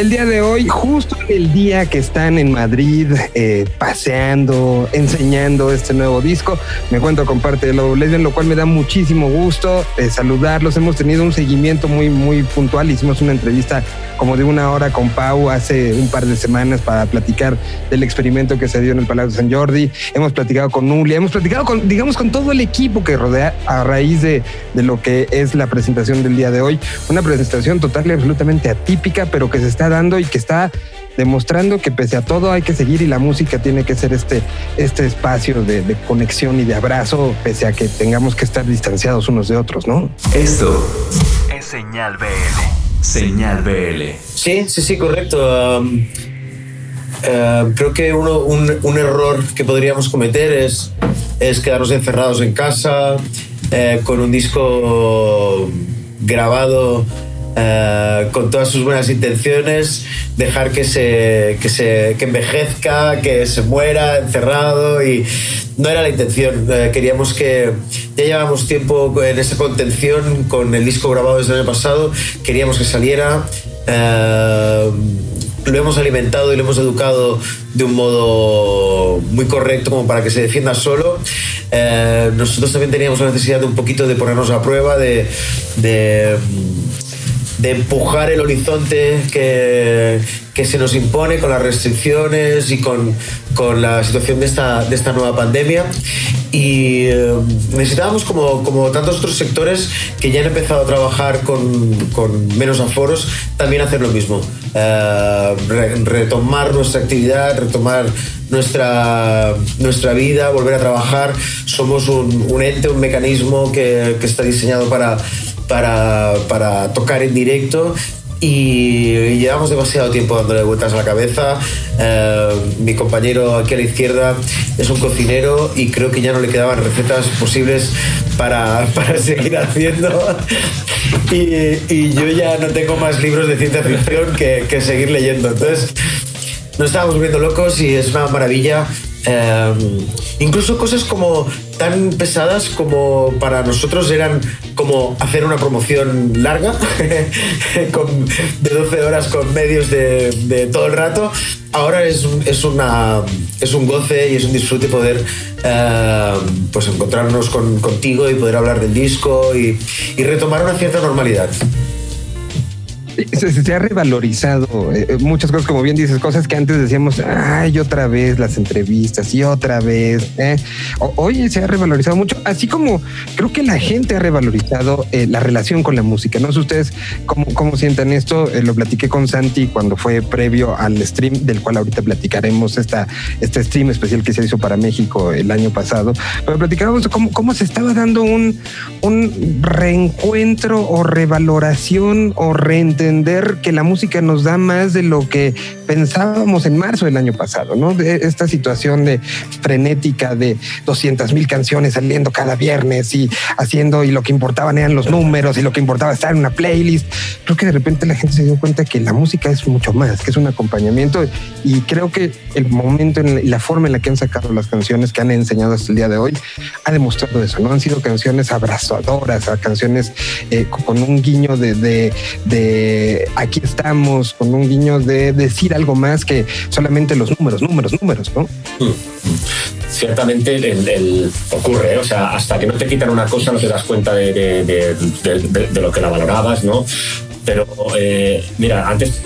el día de hoy, justo el día que están en Madrid eh, paseando, enseñando este nuevo disco, me encuentro con parte de Lobo Lesbian, lo cual me da muchísimo gusto eh, saludarlos. Hemos tenido un seguimiento muy, muy puntual. Hicimos una entrevista como de una hora con Pau hace un par de semanas para platicar del experimento que se dio en el Palacio de San Jordi. Hemos platicado con Nulia, hemos platicado con, digamos, con todo el equipo que rodea a raíz de, de lo que es la presentación del día de hoy. Una presentación total y absolutamente atípica, pero que se está dando y que está demostrando que pese a todo hay que seguir y la música tiene que ser este, este espacio de, de, conexión y de abrazo, pese a que tengamos que estar distanciados unos de otros, ¿no? Esto es Señal BL. Señal BL. Sí, sí, sí, correcto. Um, uh, creo que uno, un, un, error que podríamos cometer es, es quedarnos encerrados en casa eh, con un disco grabado eh, con todas sus buenas intenciones, dejar que se, que se que envejezca, que se muera encerrado y no era la intención. Eh, queríamos que ya llevábamos tiempo en esa contención con el disco grabado desde año pasado, queríamos que saliera. Eh, lo hemos alimentado y lo hemos educado de un modo muy correcto como para que se defienda solo. Nosotros también teníamos la necesidad de un poquito de ponernos a prueba, de de empujar el horizonte que, que, se nos impone con las restricciones y con, con la situación de esta, de esta nueva pandemia. Y eh, necesitábamos, como, como tantos otros sectores que ya han empezado a trabajar con, con menos aforos, también hacer lo mismo. Eh, re, retomar nuestra actividad, retomar nuestra, nuestra vida, volver a trabajar. Somos un, un ente, un mecanismo que, que está diseñado para para, para tocar en directo y llevamos demasiado tiempo dándole vueltas a la cabeza. Eh, mi compañero aquí a la izquierda es un cocinero y creo que ya no le quedaban recetas posibles para, para seguir haciendo. Y, y, yo ya no tengo más libros de ciencia ficción que, seguir leyendo. Entonces, nos estábamos volviendo locos y es una maravilla. Eh, incluso cosas como tan pesadas como para nosotros eran como hacer una promoción larga de 12 horas con medios de, todo el rato. Ahora es, es, una, es un goce y es un disfrute poder eh, pues encontrarnos con, contigo y poder hablar del disco y, y retomar una cierta normalidad se, se, ha revalorizado eh, muchas cosas, como bien dices, cosas que antes decíamos, ay, otra vez las entrevistas y otra vez. Eh. Hoy se ha revalorizado mucho, así como creo que la gente ha revalorizado eh, la relación con la música. No sé ustedes cómo, cómo sientan esto. Eh, lo platiqué con Santi cuando fue previo al stream, del cual ahorita platicaremos, esta, este stream especial que se hizo para México el año pasado. Pero platicábamos cómo, cómo se estaba dando un, un reencuentro o revaloración o reentendimiento entender que la música nos da más de lo que pensábamos en marzo del año pasado, ¿no? De esta situación de frenética de 200 mil canciones saliendo cada viernes y haciendo, y lo que importaban eran los números y lo que importaba estar en una playlist. Creo que de repente la gente se dio cuenta que la música es mucho más, que es un acompañamiento y creo que el momento y la forma en la que han sacado las canciones que han enseñado hasta el día de hoy ha demostrado eso, ¿no? Han sido canciones abrazadoras, canciones eh, con un guiño de, de, de aquí estamos con un guiño de decir algo más que solamente los números, números, números, ¿no? Mm. Ciertamente el, ocurre, ¿eh? o sea, hasta que no te quitan una cosa no te das cuenta de, de, de, de lo que la valorabas, ¿no? Pero eh, mira, antes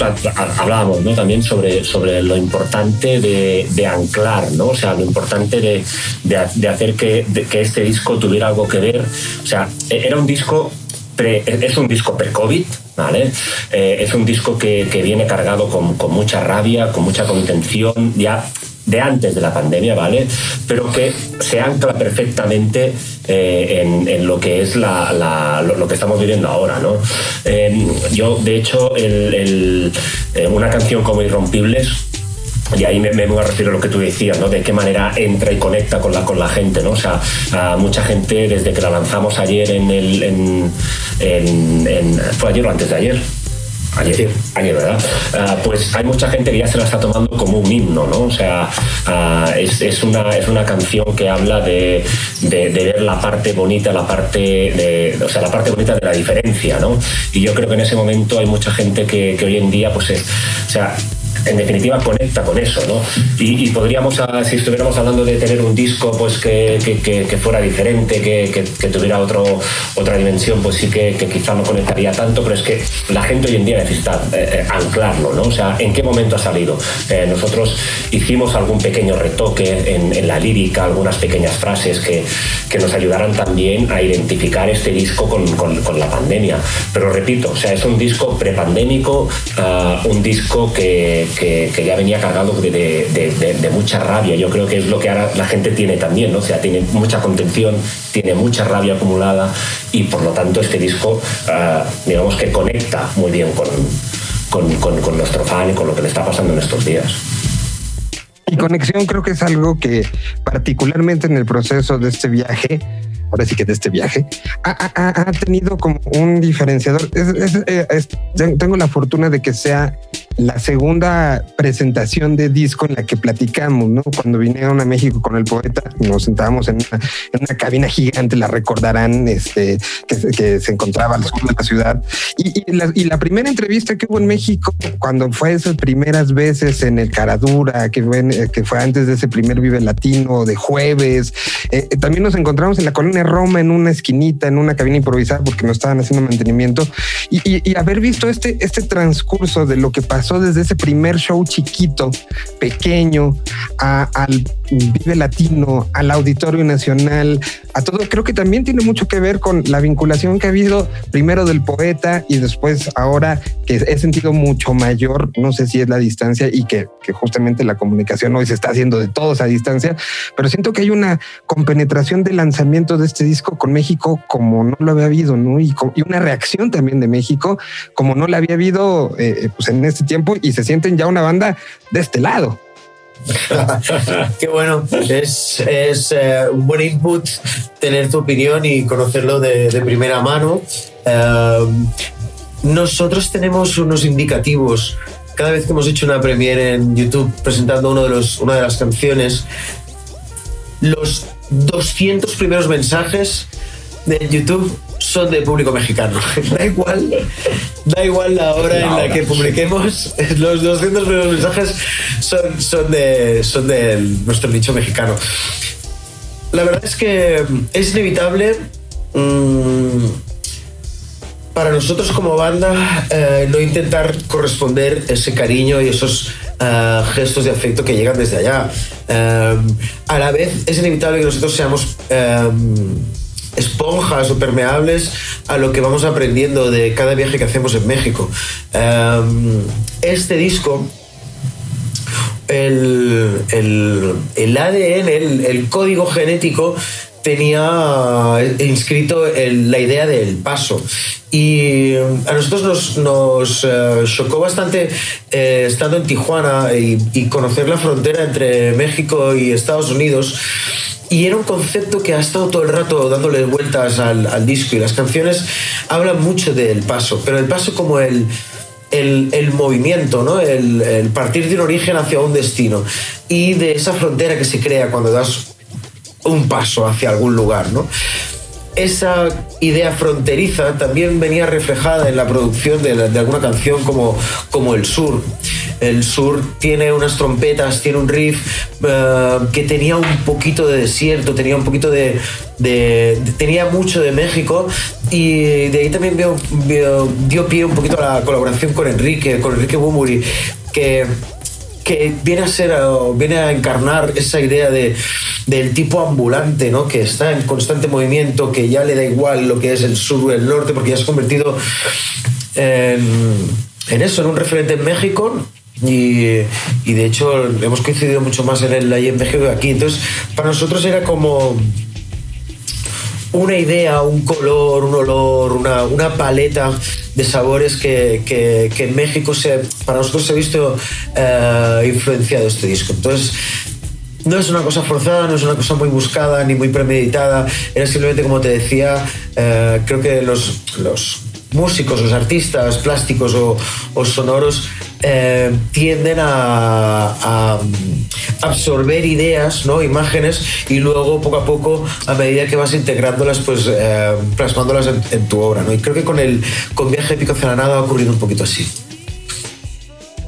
hablábamos ¿no? también sobre, sobre lo importante de, de, anclar, ¿no? O sea, lo importante de, de hacer que, que, este disco tuviera algo que ver. O sea, e-, era un disco pre, es un disco pre-COVID, ¿vale? Eh, es un disco que, que viene cargado con, con, mucha rabia, con mucha contención, ya de antes de la pandemia, ¿vale? Pero que se ancla perfectamente eh, en, lo que es la, lo, que estamos viviendo ahora, ¿no? Eh, yo, de hecho, eh, una canción como Irrompibles y ahí me, me, voy a referir a lo que tú decías, ¿no? De qué manera entra y conecta con la, con la gente, ¿no? O sea, a mucha gente desde que la lanzamos ayer en el... En, en, en, ¿Fue ayer o antes de ayer? Ayer, ayer ¿verdad? Ah, pues hay mucha gente que ya se la está tomando como un himno, ¿no? O sea, ah, es, es, una, es una canción que habla de, de, de, ver la parte bonita, la parte de, o sea, la parte bonita de la diferencia, ¿no? Y yo creo que en ese momento hay mucha gente que, que hoy en día, pues, es, o sea, en definitiva conecta con eso, ¿no? Y, y podríamos, ah, si estuviéramos hablando de tener un disco pues que, que, que fuera diferente, que, tuviera otro, otra dimensión, pues sí que, quizá no conectaría tanto, pero es que la gente hoy en día necesita eh, eh, anclarlo, ¿no? O sea, ¿en qué momento ha salido? Eh, nosotros hicimos algún pequeño retoque en, en, la lírica, algunas pequeñas frases que, nos ayudaran también a identificar este disco con, con, con, la pandemia. Pero repito, o sea, es un disco prepandémico, uh, un disco que que, ya venía cargado de, mucha rabia. Yo creo que es lo que ahora la gente tiene también, ¿no? O sea, tiene mucha contención, tiene mucha rabia acumulada y por lo tanto este disco, uh, digamos que conecta muy bien con, con, con, nuestro fan y con lo que le está pasando en estos días. Y conexión creo que es algo que particularmente en el proceso de este viaje ahora sí que de este viaje, ha, tenido como un diferenciador. tengo la fortuna de que sea la segunda presentación de disco en la que platicamos, ¿no? Cuando vinieron a México con el poeta, nos sentábamos en una, cabina gigante, la recordarán, este, que, se encontraba al sur de la ciudad. Y, la, primera entrevista que hubo en México, cuando fue esas primeras veces en el Caradura, que fue, que fue antes de ese primer Vive Latino de jueves, eh, también nos encontramos en la colonia Roma, en una esquinita, en una cabina improvisada, porque nos estaban haciendo mantenimiento, y, y haber visto este, este transcurso de lo que pasó desde ese primer show chiquito, pequeño, al Vive Latino, al Auditorio Nacional, a todo, creo que también tiene mucho que ver con la vinculación que ha habido primero del poeta y después ahora que he sentido mucho mayor, no sé si es la distancia y que, justamente la comunicación hoy se está haciendo de todos a distancia, pero siento que hay una compenetración del lanzamiento de este disco con México como no lo había habido, ¿no? Y, una reacción también de México como no la había habido eh, pues en este tiempo y se sienten ya una banda de este lado. Qué bueno, es, es eh, un buen input tener tu opinión y conocerlo de, primera mano. Uh, nosotros tenemos unos indicativos. Cada vez que hemos hecho una premiere en YouTube presentando uno de los, una de las canciones, los 200 primeros mensajes de YouTube son de público mexicano. da igual, da igual la hora en la que publiquemos, los 200 primeros mensajes son, son, de, son de nuestro nicho mexicano. La verdad es que es inevitable mmm, para nosotros como banda eh, no intentar corresponder ese cariño y esos uh, gestos de afecto que llegan desde allá. Uh, a la vez es inevitable que nosotros seamos... Uh, esponjas o permeables a lo que vamos aprendiendo de cada viaje que hacemos en México. Em, este disco, el, el, ADN, el, código genético, tenía inscrito la idea del paso. Y a nosotros nos, nos eh, chocó bastante eh, estando en Tijuana y, conocer la frontera entre México y Estados Unidos y era un concepto que ha estado todo el rato dándole vueltas al, disco y las canciones hablan mucho del paso, pero el paso como el, el, movimiento, ¿no? El, partir de un origen hacia un destino y de esa frontera que se crea cuando das un paso hacia algún lugar. ¿no? esa idea fronteriza también venía reflejada en la producción de, alguna canción como, como El Sur. El Sur tiene unas trompetas, tiene un riff eh, que tenía un poquito de desierto, tenía un poquito de, tenía mucho de México y de ahí también dio pie un poquito a la colaboración con Enrique, con Enrique Bumuri, que que viene a ser, viene a encarnar esa idea de, del tipo ambulante, ¿no? Que está en constante movimiento, que ya le da igual lo que es el sur o el norte, porque ya se ha convertido en, en eso, en un referente en México. Y, y, de hecho hemos coincidido mucho más en el ahí en México que aquí. Entonces, para nosotros era como una idea, un color, un olor, una, una paleta de sabores que, que, que, en México se, para nosotros se ha visto eh, influenciado este disco. Entonces, no es una cosa forzada, no es una cosa muy buscada ni muy premeditada, era simplemente como te decía, eh, creo que los, los músicos, los artistas plásticos o, sonoros eh, tienden a, a, absorber ideas, ¿no? imágenes, y luego poco a poco, a medida que vas integrándolas, pues eh, plasmándolas en, tu obra. ¿no? Y creo que con el con Viaje la Nada ha ocurrido un poquito así.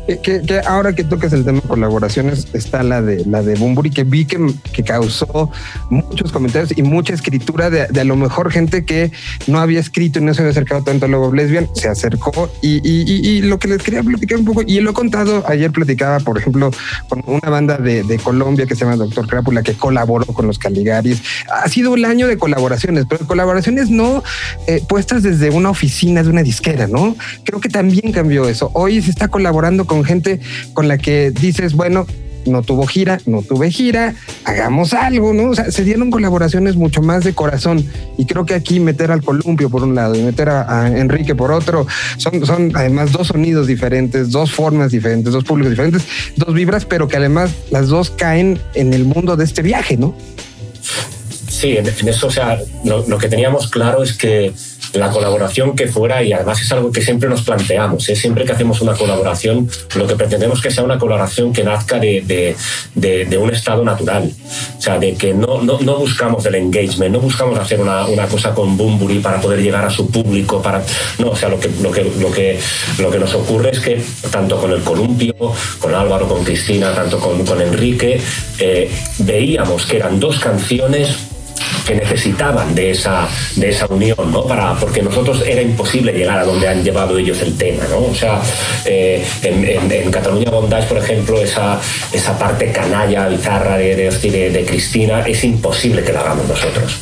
Que, que, ahora que toques el tema de colaboraciones, está la de la de Bumburi, que vi que, que causó muchos comentarios y mucha escritura de, de, a lo mejor gente que no había escrito y no se había acercado tanto a Lobo Lesbian, se acercó y, y, y, y, lo que les quería platicar un poco, y lo he contado, ayer platicaba, por ejemplo, con una banda de, de Colombia que se llama Doctor Crápula, que colaboró con los Caligaris. Ha sido el año de colaboraciones, pero colaboraciones no eh, puestas desde una oficina de una disquera, ¿no? Creo que también cambió eso. Hoy se está colaborando con con gente con la que dices, bueno, no tuvo gira, no tuve gira, hagamos algo, ¿no? O sea, se dieron colaboraciones mucho más de corazón y creo que aquí meter al columpio por un lado y meter a, Enrique por otro, son, son además dos sonidos diferentes, dos formas diferentes, dos públicos diferentes, dos vibras, pero que además las dos caen en el mundo de este viaje, ¿no? Sí, en, eso, o sea, lo que teníamos claro es que la colaboración que fuera, y además es algo que siempre nos planteamos, ¿eh? siempre que hacemos una colaboración, lo que pretendemos que sea una colaboración que nazca de, de, de, de un estado natural, o sea, de que no, no, no buscamos el engagement, no buscamos hacer una, una, cosa con Bumburi para poder llegar a su público, para no, o sea, lo que, lo que, lo que, lo que nos ocurre es que tanto con el columpio, con Álvaro, con Cristina, tanto con, con Enrique, eh, veíamos que eran dos canciones que necesitaban de esa, de esa unión, ¿no? Para, porque nosotros era imposible llegar a donde han llevado ellos el tema, ¿no? O sea, eh, en, Cataluña Bondage, por ejemplo, esa, esa parte canalla, bizarra de, de, de, de Cristina, es imposible que la hagamos nosotros.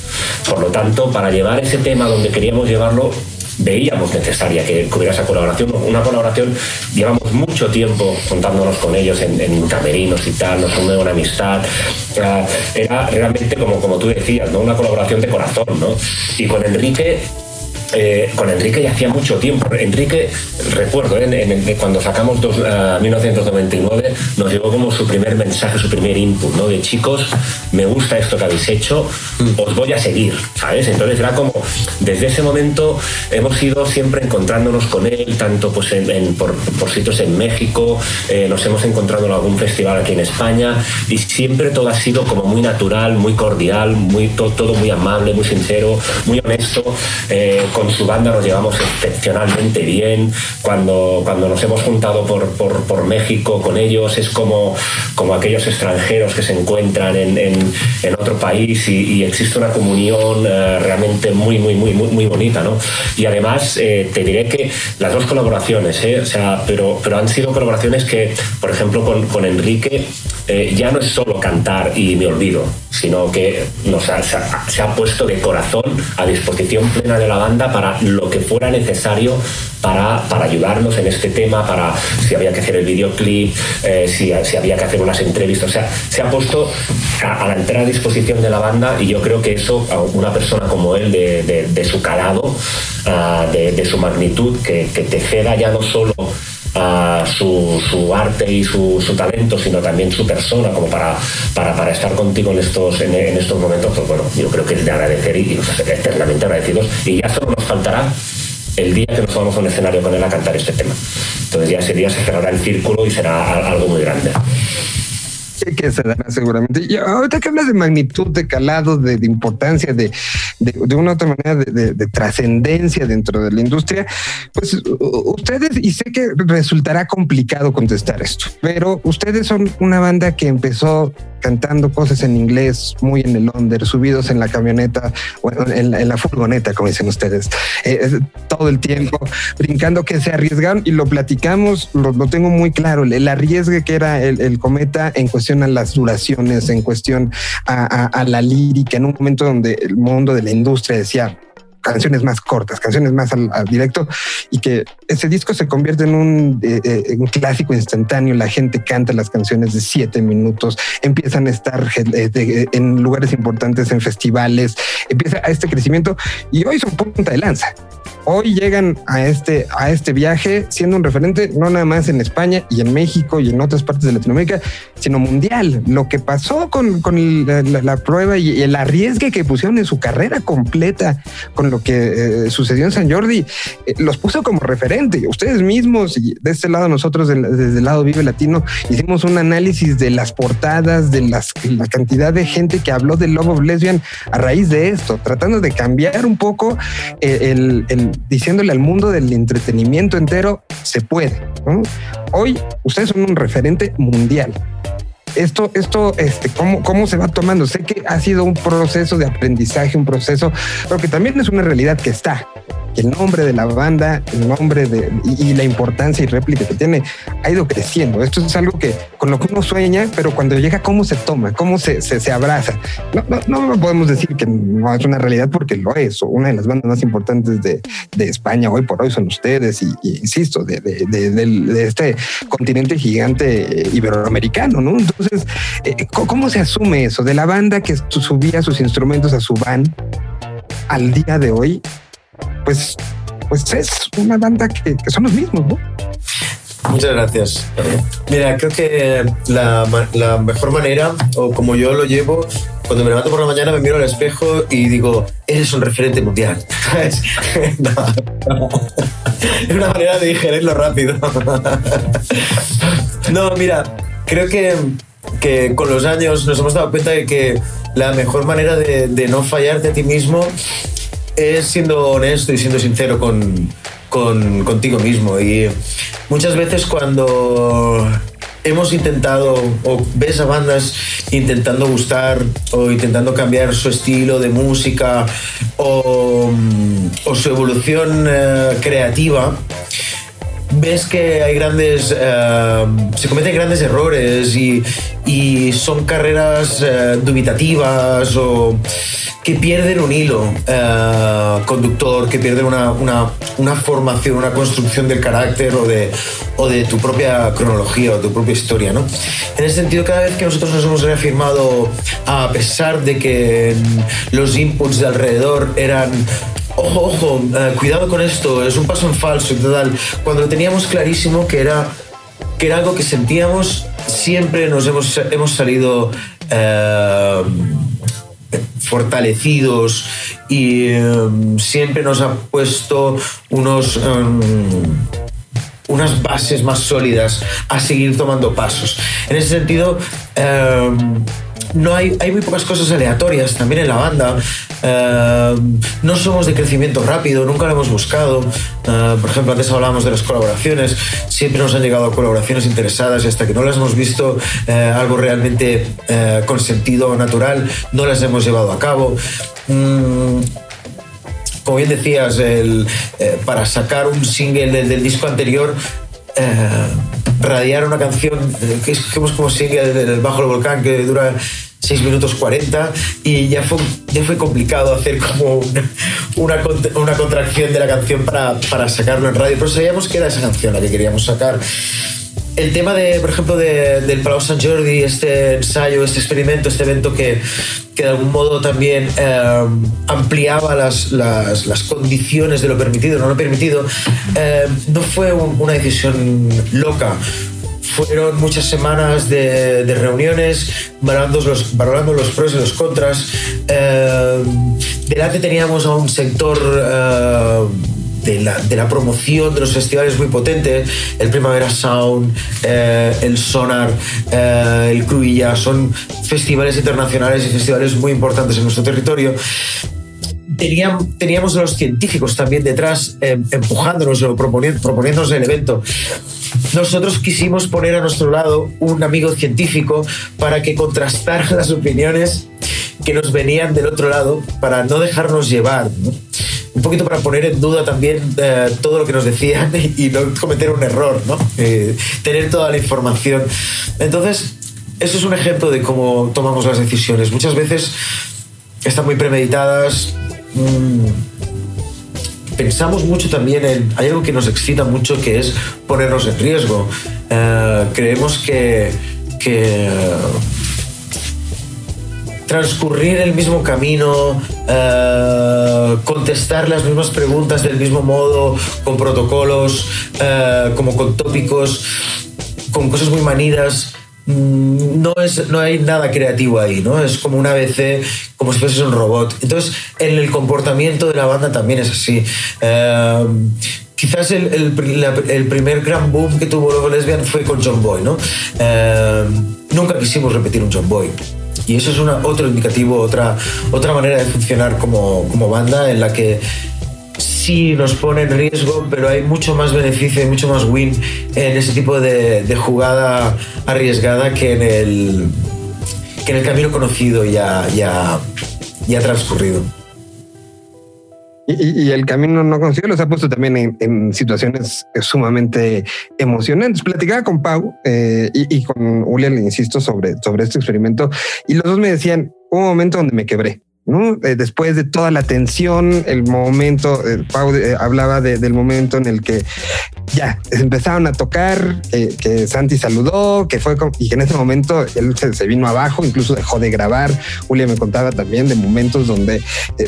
Por lo tanto, para llevar ese tema donde queríamos llevarlo, veíamos necesaria que, hubiera esa colaboración. Una colaboración, llevamos mucho tiempo contándonos con ellos en, en camerinos y tal, nos une una amistad. Era realmente, como, como tú decías, ¿no? una colaboración de corazón. ¿no? Y con Enrique eh, con Enrique ya hacía mucho tiempo. Enrique, recuerdo, ¿eh? en, en, cuando sacamos dos, uh, 1999, nos llegó como su primer mensaje, su primer input, ¿no? De chicos, me gusta esto que habéis hecho, os voy a seguir, ¿sabes? Entonces era como, desde ese momento hemos ido siempre encontrándonos con él, tanto pues en, en, por, por, sitios en México, eh, nos hemos encontrado en algún festival aquí en España, y siempre todo ha sido como muy natural, muy cordial, muy, todo, todo muy amable, muy sincero, muy honesto. Eh, con su banda nos llevamos excepcionalmente bien. Cuando, cuando nos hemos juntado por, por, por México con ellos, es como, como aquellos extranjeros que se encuentran en, en, en otro país y, y, existe una comunión eh, realmente muy, muy, muy, muy, muy bonita. ¿no? Y además, eh, te diré que las dos colaboraciones, ¿eh? o sea, pero, pero han sido colaboraciones que, por ejemplo, con, con Enrique, eh, ya no es solo cantar y me olvido, sino que se, ha, puesto de corazón a disposición plena de la banda para lo que fuera necesario para, para, ayudarnos en este tema, para si había que hacer el videoclip, eh, si, si, había que hacer unas entrevistas. O sea, se ha puesto a, a, la entera disposición de la banda y yo creo que eso, una persona como él, de, de, su calado, uh, de, de, su magnitud, que, que te ceda ya no solo uh, su, su, arte y su, su, talento, sino también su persona, como para, para, para estar contigo en estos, en, estos momentos, pues bueno, yo creo que es de agradecer y, y nos eternamente agradecidos. Y ya solo nos faltará el día que nos vamos a un escenario con él a cantar este tema. Entonces ya ese día se cerrará el círculo y será algo muy grande que se dará seguramente. Y ahorita que hablas de magnitud, de calado, de, importancia, de, de, una otra manera de trascendencia dentro de la industria, pues ustedes, y sé que resultará complicado contestar esto, pero ustedes son una banda que empezó cantando cosas en inglés, muy en el under, subidos en la camioneta o en la, furgoneta, como dicen ustedes, eh, todo el tiempo, brincando que se arriesgaron y lo platicamos, lo, tengo muy claro, el arriesgue que era el, cometa en cuestión a las duraciones, en cuestión a la lírica, en un momento donde el mundo de la industria decía, canciones más cortas, canciones más al, directo y que ese disco se convierte en un, eh, eh, un, clásico instantáneo. La gente canta las canciones de siete minutos, empiezan a estar eh, en lugares importantes, en festivales, empieza a este crecimiento y hoy son punta de lanza. Hoy llegan a este, a este viaje siendo un referente no nada más en España y en México y en otras partes de Latinoamérica, sino mundial. Lo que pasó con, con la, prueba y, el arriesgue que pusieron en su carrera completa con lo que eh, sucedió en San Jordi, eh, los puso como referente. Ustedes mismos, y de este lado nosotros desde el lado Vive Latino, hicimos un análisis de las portadas, de las, la cantidad de gente que habló del Love of Lesbian a raíz de esto, tratando de cambiar un poco eh, el, el diciéndole al mundo del entretenimiento entero, se puede. Hoy ustedes son un referente mundial. Esto, esto, este, ¿cómo, ¿cómo se va tomando? Sé que ha sido un proceso de aprendizaje, un proceso, pero que también es una realidad que está el nombre de la banda, el nombre de, y, la importancia y réplica que tiene ha ido creciendo. Esto es algo que con lo que uno sueña, pero cuando llega, ¿cómo se toma? ¿Cómo se, se, abraza? No, no, no, podemos decir que no es una realidad porque lo es. Una de las bandas más importantes de, de España hoy por hoy son ustedes y, insisto, de, de, este continente gigante iberoamericano, ¿no? Entonces, eh, ¿cómo se asume eso de la banda que subía sus instrumentos a su van al día de hoy pues, pues es una banda que, son los mismos, ¿no? Muchas gracias. Mira, creo que la, mejor manera, o como yo lo llevo, cuando me levanto por la mañana me miro al espejo y digo, eres un referente mundial. es una manera de digerirlo rápido. no, mira, creo que, que, con los años nos hemos dado cuenta de que la mejor manera de no fallarte a ti mismo es siendo honesto y siendo sincero con, con, contigo mismo. Y muchas veces cuando hemos intentado o ves a bandas intentando gustar o intentando cambiar su estilo de música o, o su evolución eh, creativa, ves que hay grandes, eh, se cometen grandes errores y, y son carreras eh, dubitativas o que pierden un hilo eh, conductor, que pierden una, una, una, formación, una construcción del carácter o de, o de tu propia cronología o tu propia historia. ¿no? En ese sentido, cada vez que nosotros nos hemos reafirmado, a pesar de que los inputs de alrededor eran ojo, ojo, eh, cuidado con esto, es un paso en falso y tal. Cuando lo teníamos clarísimo que era, que era algo que sentíamos, siempre nos hemos, hemos salido eh, fortalecidos y em, siempre nos ha puesto unos... Em, unas bases más sólidas a seguir tomando pasos. En ese sentido, em, no hay, hay muy pocas cosas aleatorias también en la banda. Eh, no somos de crecimiento rápido, nunca lo hemos buscado. Eh, por ejemplo, antes hablábamos de las colaboraciones. Siempre nos han llegado colaboraciones interesadas y hasta que no las hemos visto eh, algo realmente con sentido natural, no las hemos llevado a cabo. Mm, como bien decías, el, para sacar un single del, disco anterior, radiar una canción que es como single del Bajo el Volcán que dura 6 minutos 40 y ya fue, ya fue complicado hacer como una, una, contracción de la canción para, para sacarlo en radio, pero sabíamos que era esa canción la que queríamos sacar. El tema de, por ejemplo, de, del Palau San Jordi, este ensayo, este experimento, este evento que, que de algún modo también eh, ampliaba las, las, las, condiciones de lo permitido, no lo permitido, eh, no fue una decisión loca fueron muchas semanas de, reuniones valorando los, valorando los pros y los contras. Eh, delante teníamos a un sector eh, de, la, de, la, promoción de los festivales muy potente, el Primavera Sound, eh, el Sonar, el Cruilla, son festivales internacionales y festivales muy importantes en nuestro territorio teníamos, a los científicos también detrás empujándonos o proponiéndonos el evento nosotros quisimos poner a nuestro lado un amigo científico para que contrastara las opiniones que nos venían del otro lado, para no dejarnos llevar. Un poquito para poner en duda también eh, todo lo que nos decían y no cometer un error, ¿no? Eh, tener toda la información. Entonces, eso es un ejemplo de cómo tomamos las decisiones. Muchas veces están muy premeditadas. Mm, pensamos mucho también en, hay algo que nos excita mucho que es ponernos en riesgo. Eh, creemos que, que transcurrir el mismo camino, eh, contestar las mismas preguntas del mismo modo, con protocolos, eh, como con tópicos, con cosas muy manidas. Mm, no, es, no hay nada creativo ahí, ¿no? Es como una ABC, como si fuese un robot. Entonces, en el comportamiento de la banda también es así. Eh, quizás el, el, el primer gran boom que tuvo luego Lesbian fue con John Boy, ¿no? Eh, nunca quisimos repetir un John Boy. Y eso es una, otro indicativo, otra, otra manera de funcionar como, como banda en la que sí nos pone en riesgo, pero hay mucho más beneficio y mucho más win en ese tipo de, jugada arriesgada que en el, que en el camino conocido ya, ya, ya transcurrido. Y, el camino no conocido los ha puesto también en, situaciones sumamente emocionantes. Platicaba con Pau eh, y, con Julián, insisto, sobre, sobre este experimento y los dos me decían, hubo un momento donde me quebré. ¿No? Eh, después de toda la tensión, el momento, eh, Pau eh, hablaba de- del momento en el que ya empezaron a tocar, que, que Santi saludó, que fue con- y que en ese momento él se, vino abajo, incluso dejó de grabar. Julia me contaba también de momentos donde eh,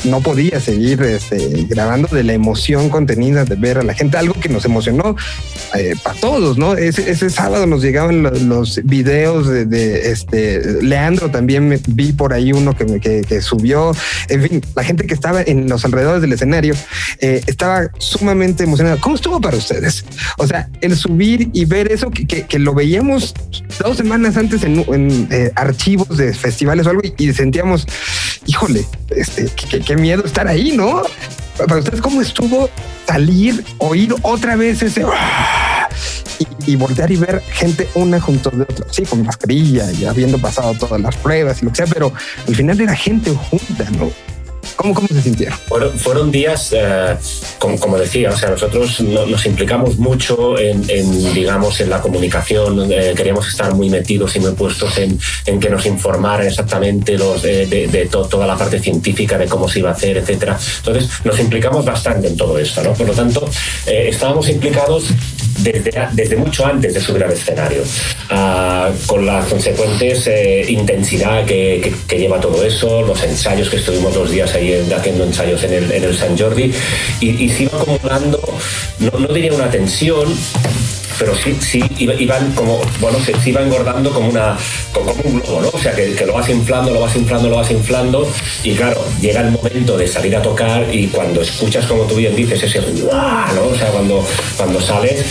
no podía seguir este, grabando de la emoción contenida de ver a la gente, algo que nos emocionó para todos, ¿no? Ese, sábado nos llegaban lo- los, videos de, este Leandro también me- vi por ahí uno que, que, que subió. En fin, la gente que estaba en los alrededores del escenario eh, estaba sumamente emocionada. ¿Cómo estuvo para ustedes? O sea, el subir y ver eso que, lo veíamos dos semanas antes en, eh, archivos de festivales o algo y, sentíamos, híjole, este, qué, miedo estar ahí, ¿no? Para ustedes, ¿cómo estuvo salir, oír otra vez ese. Y, voltear y ver gente una junto de otra? Sí, con mascarilla y habiendo pasado todas las pruebas y lo que sea, pero al final era gente junta, ¿no? ¿Cómo, cómo se sintieron? Fueron, días, eh, como, como decía, o sea, nosotros no- nos implicamos mucho en, en, digamos, en la comunicación, eh, queríamos estar muy metidos y muy puestos en, en que nos informaran exactamente los, eh, de, de to- toda la parte científica de cómo se iba a hacer, etcétera. Entonces, nos implicamos bastante en todo esto, ¿no? Por lo tanto, eh, estábamos implicados desde, desde mucho antes de subir al escenario, ah, con la consecuentes eh, intensidad que, que- que lleva todo eso, los ensayos que estuvimos dos días ahí en- haciendo ensayos en el, en el San Jordi, y, y se iba acumulando, no, no diría una tensión, pero sí, sí iba- iban como, bueno, se, iba engordando como, una, como un globo, ¿no? O sea, que, lo vas inflando, lo vas inflando, lo vas inflando, y claro, llega el momento de salir a tocar y cuando escuchas, como tú bien dices, ese. ¿no? O sea, cuando, cuando sales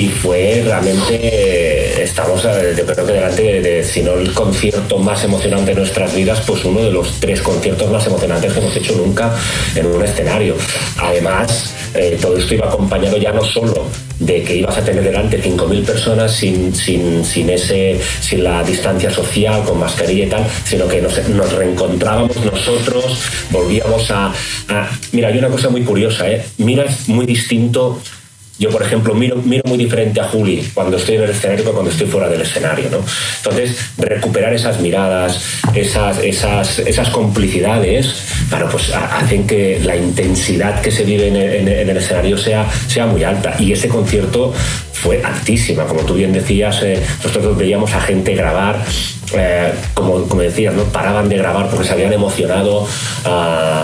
y fue realmente, estamos, yo creo que delante de, de, si no el concierto más emocionante de nuestras vidas, pues uno de los tres conciertos más emocionantes que hemos hecho nunca en un escenario. Además, eh, todo esto iba acompañado ya no solo de que ibas a tener delante 5.000 personas sin, sin, sin, ese, sin la distancia social, con mascarilla y tal, sino que nos, nos reencontrábamos nosotros, volvíamos a, a... Mira, hay una cosa muy curiosa, ¿eh? Mira, es muy distinto yo, por ejemplo, miro, miro muy diferente a Juli cuando estoy en el escenario que cuando estoy fuera del escenario. ¿no? Entonces, recuperar esas miradas, esas, esas, esas complicidades, claro, pues ha- hacen que la intensidad que se vive en el escenario sea, sea muy alta. Y ese concierto fue altísima. Como tú bien decías, eh, nosotros veíamos a gente grabar. Eh, como, decías, ¿no? paraban de grabar porque se habían emocionado.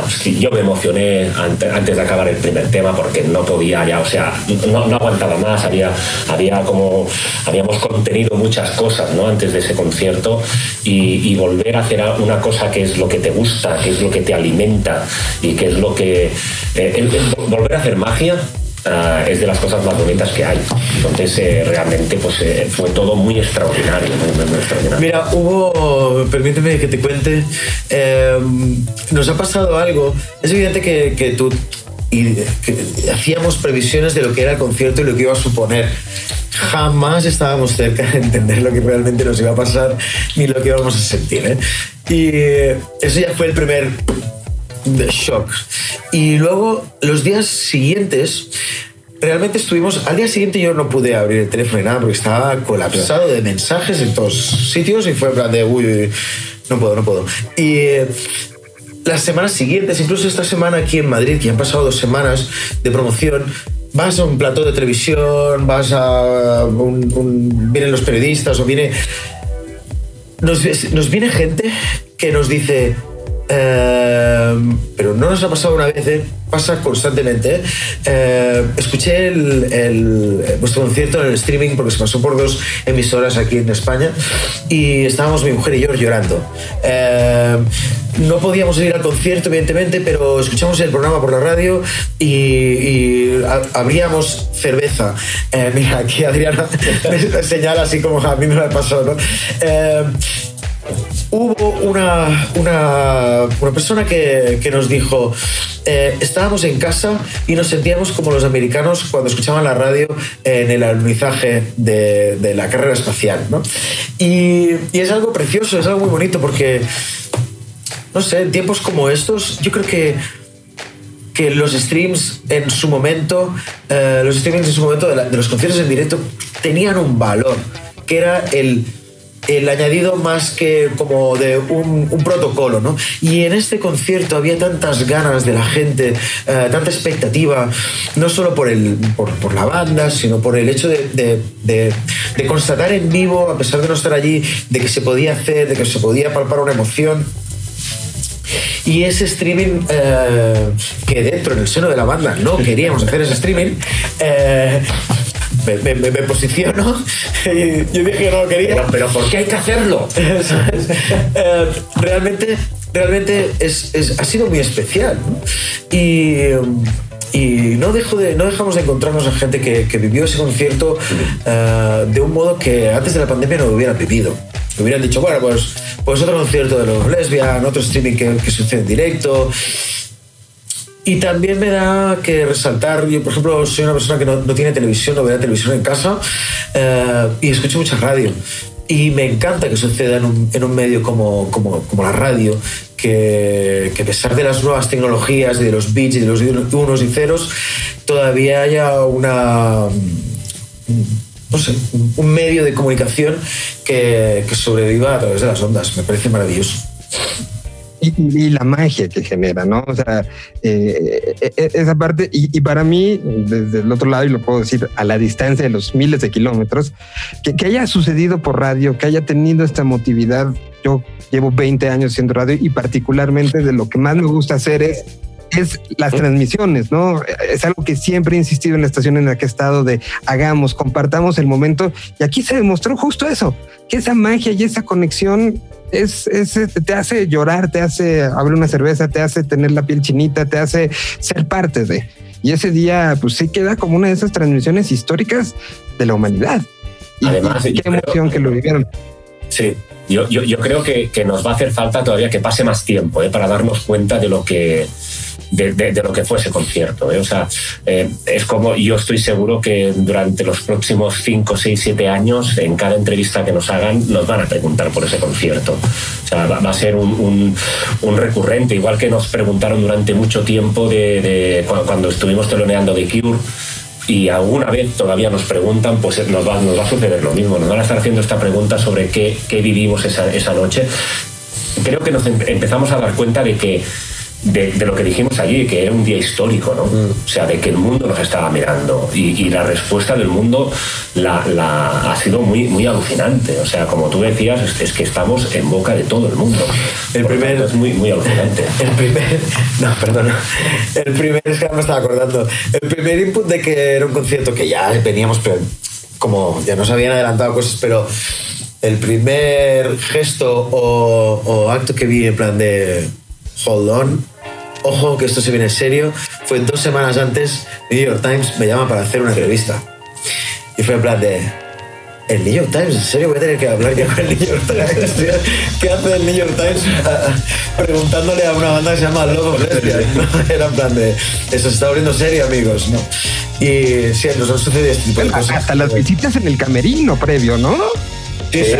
Sí, yo me emocioné ante- antes de acabar el primer tema porque no podía ya, o sea, no, aguantaba más. Había, había como, habíamos contenido muchas cosas ¿no? antes de ese concierto y, volver a hacer una cosa que es lo que te gusta, que es lo que te alimenta y que es lo que. eh, volver a hacer magia ah, es de las cosas más bonitas que hay. Entonces, eh, realmente, pues eh, fue todo muy extraordinario, muy, muy, muy extraordinario. Mira, hubo, permíteme que te cuente, eh, nos ha pasado algo. Es evidente que, que tú y que hacíamos previsiones de lo que era el concierto y lo que iba a suponer. Jamás estábamos cerca de entender lo que realmente nos iba a pasar ni lo que íbamos a sentir. ¿eh? Y eh, eso ya fue el primer de shock. Y luego, los días siguientes, realmente estuvimos. Al día siguiente yo no pude abrir el teléfono ni nada porque estaba colapsado de mensajes en todos sitios y fue en plan de uy, uy, no puedo, no puedo. Y. eh, las semanas siguientes, incluso esta semana aquí en Madrid, que han pasado dos semanas de promoción, vas a un plató de televisión, vas a un, un- vienen los periodistas o viene nos, nos viene gente que nos dice, eh, pero no nos ha pasado una vez, eh, pasa constantemente. Eh, escuché el, vuestro concierto en el streaming porque se pasó por dos emisoras aquí en España y estábamos mi mujer y yo llorando. Eh, no podíamos ir al concierto, evidentemente, pero escuchamos el programa por la radio y, y abríamos cerveza. Eh, mira, aquí Adriana me señala así como a mí me lo pasó, ¿no? Hubo una, una, una persona que, que nos dijo, eh, estábamos en casa y nos sentíamos como los americanos cuando escuchaban la radio en el alunizaje de, de la carrera espacial. ¿no? Y, y es algo precioso, es algo muy bonito porque, no sé, en tiempos como estos, yo creo que que los streams en su momento, eh, los streamings en su momento de los conciertos en directo tenían un valor, que era el, el añadido más que como de un, protocolo, ¿no? Y en este concierto había tantas ganas de la gente, eh, tanta expectativa, no solo por, el, por, la banda, sino por el hecho de constatar en vivo, a pesar de no estar allí, de que se podía hacer, de que se podía palpar una emoción. Y ese streaming eh, que dentro, en el seno de la banda, no queríamos hacer ese streaming, eh, me, me- me- me posiciono y yo dije que no lo quería. Pero, pero ¿por qué hay que hacerlo? Eh, realmente, realmente es, es- ha sido muy especial. ¿no? Y, y no, dejo de, no dejamos de encontrarnos a gente que, que vivió ese concierto eh, de un modo que antes de la pandemia no lo hubieran vivido. Hubieran dicho, bueno, pues, pues otro concierto de los lesbian, otro streaming que, que sucede en directo. Y también me da que resaltar, yo por ejemplo soy una persona que no, no tiene televisión, no veo televisión en casa eh, y escucho mucha radio. Y me encanta que suceda en un, en un medio como, como, como la radio, que, que a pesar de las nuevas tecnologías, de los bits y de los unos y ceros, todavía haya una, no sé, un- medio de comunicación que, que sobreviva a través de las ondas. Me parece maravilloso. Y, y la magia que genera, ¿no? O sea, eh, eh, esa parte, y, y para mí, desde el otro lado, y lo puedo decir a la distancia de los miles de kilómetros, que, que haya sucedido por radio, que haya tenido esta emotividad. Yo llevo 20 años haciendo radio y particularmente de lo que más me gusta hacer es es las transmisiones, ¿no? Es algo que siempre he insistido en la estación en la que he estado de hagamos, compartamos el momento y aquí se demostró justo eso, que esa magia y esa conexión es, es, te hace llorar, te hace abrir una cerveza, te hace tener la piel chinita, te hace ser parte de. Y ese día, pues sí queda como una de esas transmisiones históricas de la humanidad. Y, Además, qué creo- emoción que lo vivieron. Sí, yo, yo, yo creo que, que nos va a hacer falta todavía que pase más tiempo ¿eh? para darnos cuenta de lo que de, lo que fue ese concierto. ¿eh? O sea, eh, es como yo estoy seguro que durante los próximos 5, 6, 7 años, en cada entrevista que nos hagan, nos van a preguntar por ese concierto. O sea, va, a ser un, recurrente, igual que nos preguntaron durante mucho tiempo de, de cu- cuando estuvimos teloneando de Cure y alguna vez todavía nos preguntan, pues nos va, nos va a suceder lo mismo. Nos van a estar haciendo esta pregunta sobre qué, qué vivimos esa, esa noche. Creo que nos em- empezamos a dar cuenta de que de, de lo que dijimos allí, que era un día histórico, ¿no? O sea, de que el mundo nos estaba mirando y, y la respuesta del mundo la, la- ha sido muy, muy alucinante. O sea, como tú decías, es, es que estamos en boca de todo el mundo. El Por primer- es muy, muy alucinante. El primer. No, perdona. El primer. Es que me estaba acordando. El primer input de que era un concierto que ya veníamos, pero como ya nos habían adelantado cosas, pero el primer gesto o, o acto que vi en plan de hold on, ojo que esto se viene en serio, fue dos semanas antes, New York Times me llama para hacer una entrevista. Y fue en plan de. El New York Times, ¿en serio voy a tener que hablar ya con el New York Times? tío? ¿Qué hace el New York Times preguntándole a una banda que se llama? ¿no? Era en plan de, eso se está abriendo serio, amigos, ¿no? Y sí, nos han sucedido este tipo de cosas. hasta las visitas en el camerino previo, ¿no? Sí, sí,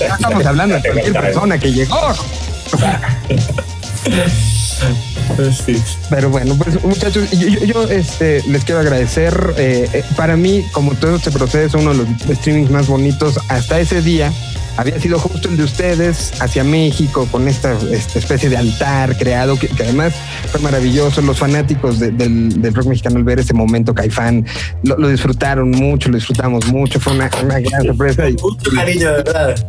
estamos hablando de cualquier persona que llegó. Pero bueno, pues muchachos, yo, yo- yo, este, les quiero agradecer. eh, eh, para mí, como todo este proceso, es uno de los streamings más bonitos hasta ese día. Había sido justo el de ustedes hacia México con esta, esta especie de altar creado que, que además fue maravilloso. Los fanáticos de- del, del rock mexicano al ver ese momento Caifán lo, lo disfrutaron mucho, lo disfrutamos mucho. Fue una, una gran sorpresa. Y, Mucho cariño, de verdad.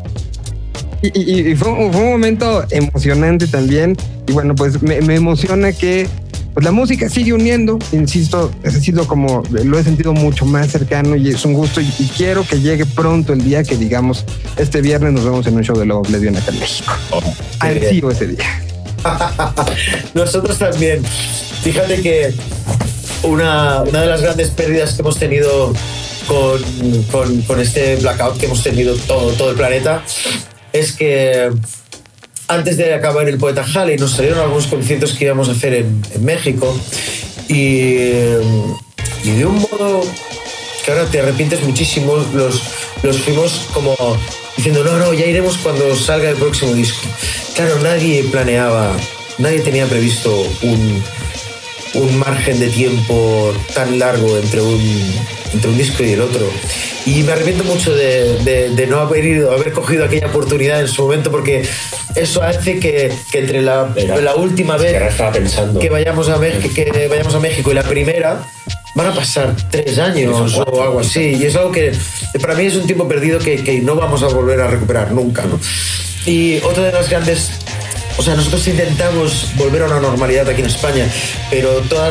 Y, fue, un momento emocionante también. Y bueno, pues me, emociona que pues la música sigue uniendo, insisto, ha sido como, lo he sentido mucho más cercano y es un gusto y, quiero que llegue pronto el día que digamos, este viernes nos vemos en un show de Love Lesbian acá en México. Oh, Ansigo ese día. Nosotros también. Fíjate que una, una de las grandes pérdidas que hemos tenido con, con, este blackout que hemos tenido todo, todo el planeta es que antes de acabar el Poeta Halley nos salieron algunos conciertos que íbamos a hacer en, México y, y, de un modo que ahora te arrepientes muchísimo, los, los fuimos como diciendo, no, no, ya iremos cuando salga el próximo disco. Claro, nadie planeaba, nadie tenía previsto un, un margen de tiempo tan largo entre un, entre un disco y el otro. Y me arrepiento mucho de, de, no haber ido, haber cogido aquella oportunidad en su momento, porque eso hace que, que entre la, la, última vez que, vayamos a que vayamos a México y la primera, van a pasar tres años o algo así. Y es algo que para mí es un tiempo perdido que, que no vamos a volver a recuperar nunca. ¿no? Y otra de las grandes o sea, nosotros intentamos volver a una normalidad aquí en España, pero toda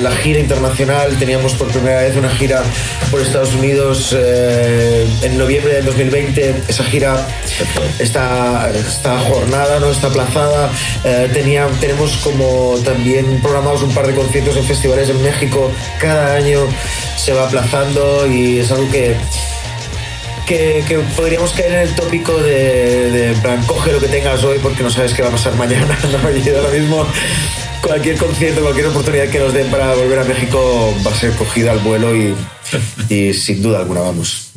la, gira internacional, teníamos por primera vez una gira por Estados Unidos eh, en noviembre del 2020, esa gira está, está jornada, está aplazada, eh, tenía, tenemos como también programados un par de conciertos en festivales en México, cada año se va aplazando y es algo que que, podríamos caer en el tópico de, plan, coge lo que tengas hoy porque no sabes qué va a pasar mañana. ¿no? Y ahora mismo cualquier concierto, cualquier oportunidad que nos den para volver a México va a ser cogida al vuelo y, y sin duda alguna vamos.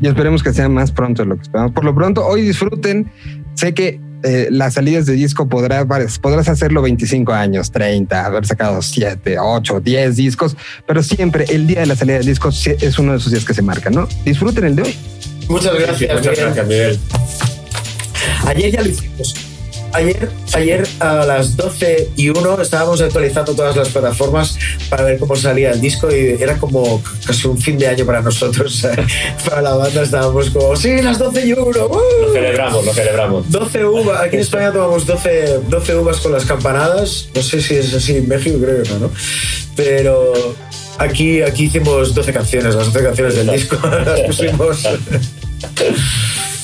Y esperemos que sea más pronto de lo que esperamos. Por lo pronto, hoy disfruten. Sé que eh, las salidas de disco podrás, podrás hacerlo 25 años, 30, haber sacado 7, 8, 10 discos, pero siempre el día de la salida de discos es uno de esos días que se marca, ¿no? Disfruten el de hoy. Muchas gracias. Muchas gracias, Miguel. Ayer ya lo hicimos. Ayer, ayer a las 12 y 1 estábamos actualizando todas las plataformas para ver cómo salía el disco y era como casi un fin de año para nosotros. para la banda estábamos como, sí, las 12 y 1. Lo celebramos, lo celebramos. 12 uvas. Aquí en España tomamos 12, 12 uvas con las campanadas. No sé si es así en México, creo que no, Pero aquí, aquí hicimos 12 canciones, las 12 canciones del disco las pusimos.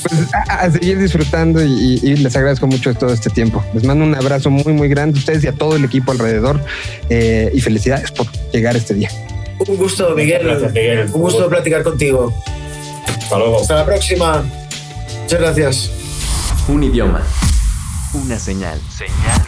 Pues a, seguir disfrutando y, les agradezco mucho todo este tiempo. Les mando un abrazo muy, muy grande a ustedes y a todo el equipo alrededor eh, y felicidades por llegar este día. Un gusto, Miguel. Un gusto platicar contigo. Hasta luego. Hasta la próxima. Muchas gracias. Un idioma. Una señal. Señal